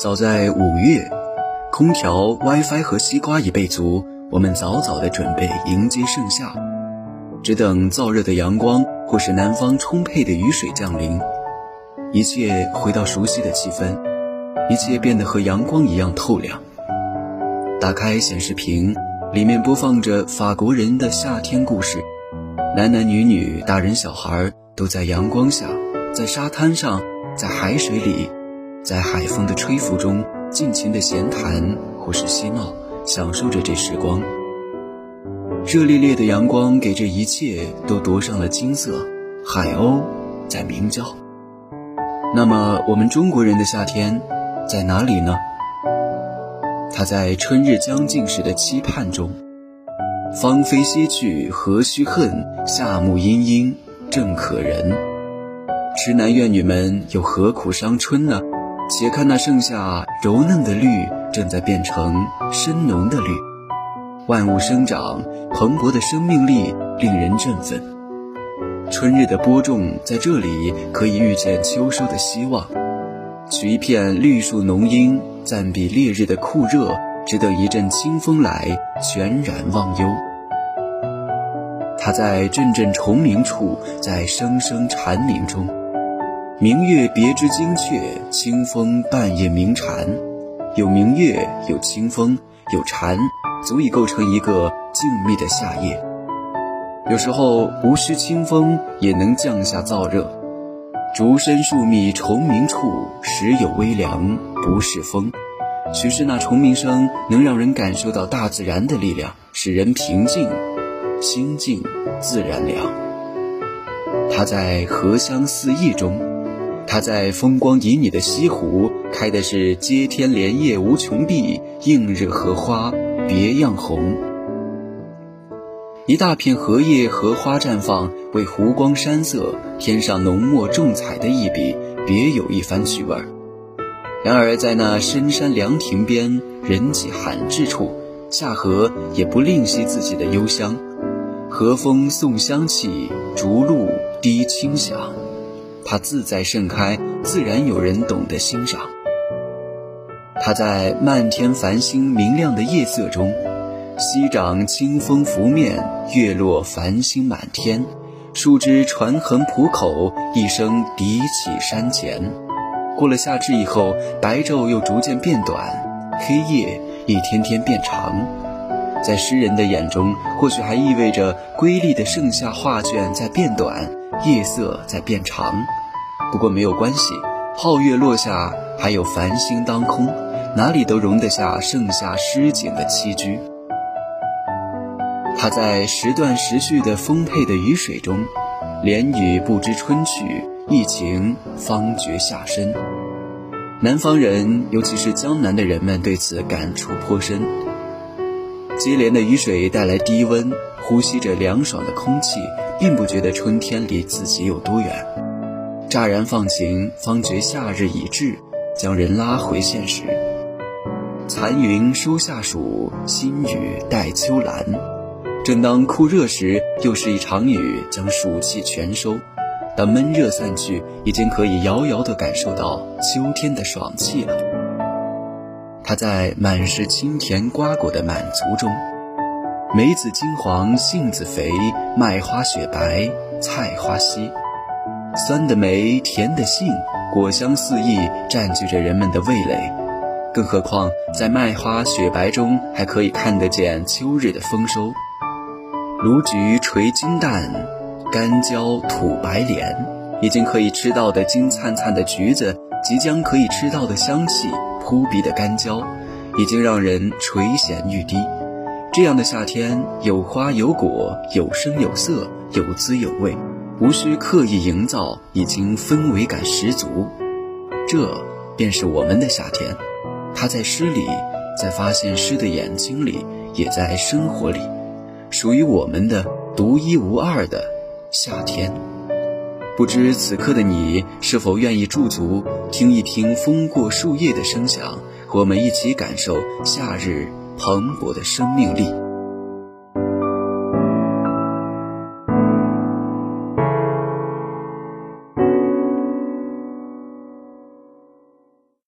早在五月，空调、WiFi 和西瓜已备足，我们早早的准备迎接盛夏，只等燥热的阳光或是南方充沛的雨水降临，一切回到熟悉的气氛，一切变得和阳光一样透亮。打开显示屏，里面播放着法国人的夏天故事，男男女女、大人小孩都在阳光下，在沙滩上，在海水里。在海风的吹拂中，尽情的闲谈或是嬉闹，享受着这时光。热烈烈的阳光给这一切都夺上了金色，海鸥在鸣叫。那么，我们中国人的夏天在哪里呢？它在春日将近时的期盼中。芳菲歇去，何须恨？夏木阴阴，正可人。痴男怨女们又何苦伤春呢？且看那盛夏，柔嫩的绿正在变成深浓的绿，万物生长，蓬勃的生命力令人振奋。春日的播种在这里可以遇见秋收的希望。取一片绿树浓荫，暂避烈日的酷热，只等一阵清风来，全然忘忧。它在阵阵虫鸣处，在声声蝉鸣中。明月别枝惊鹊，清风半夜鸣蝉。有明月，有清风，有蝉，足以构成一个静谧的夏夜。有时候无需清风，也能降下燥热。竹深树密虫鸣处，时有微凉，不是风。许是那虫鸣声能让人感受到大自然的力量，使人平静，心静自然凉。它在荷香四溢中。它在风光旖旎的西湖开的是接天莲叶无穷碧，映日荷花别样红。一大片荷叶荷花绽放，为湖光山色添上浓墨重彩的一笔，别有一番趣味。然而在那深山凉亭边，人迹罕至处，夏荷也不吝惜自己的幽香，和风送香气，竹露滴清响。它自在盛开，自然有人懂得欣赏。它在漫天繁星明亮的夜色中，西长清风拂面，月落繁星满天，树枝传横浦口，一声笛起山前。过了夏至以后，白昼又逐渐变短，黑夜一天天变长。在诗人的眼中，或许还意味着瑰丽的盛夏画卷在变短。夜色在变长，不过没有关系。皓月落下，还有繁星当空，哪里都容得下盛夏诗景的栖居。它在时断时续的丰沛的雨水中，连雨不知春去，一晴方觉夏深。南方人，尤其是江南的人们，对此感触颇深。接连的雨水带来低温，呼吸着凉爽的空气。并不觉得春天离自己有多远，乍然放晴，方觉夏日已至，将人拉回现实。残云收夏暑，新雨带秋兰。正当酷热时，又是一场雨将暑气全收。当闷热散去，已经可以遥遥地感受到秋天的爽气了。它在满是清甜瓜果的满足中。梅子金黄，杏子肥，麦花雪白，菜花稀。酸的梅，甜的杏，果香四溢，占据着人们的味蕾。更何况在麦花雪白中，还可以看得见秋日的丰收。芦菊垂金蛋，干椒吐白莲，已经可以吃到的金灿灿的橘子，即将可以吃到的香气扑鼻的干椒，已经让人垂涎欲滴。这样的夏天，有花有果，有声有色，有滋有味，无需刻意营造，已经氛围感十足。这便是我们的夏天，它在诗里，在发现诗的眼睛里，也在生活里，属于我们的独一无二的夏天。不知此刻的你是否愿意驻足，听一听风过树叶的声响，和我们一起感受夏日。蓬勃的生命力。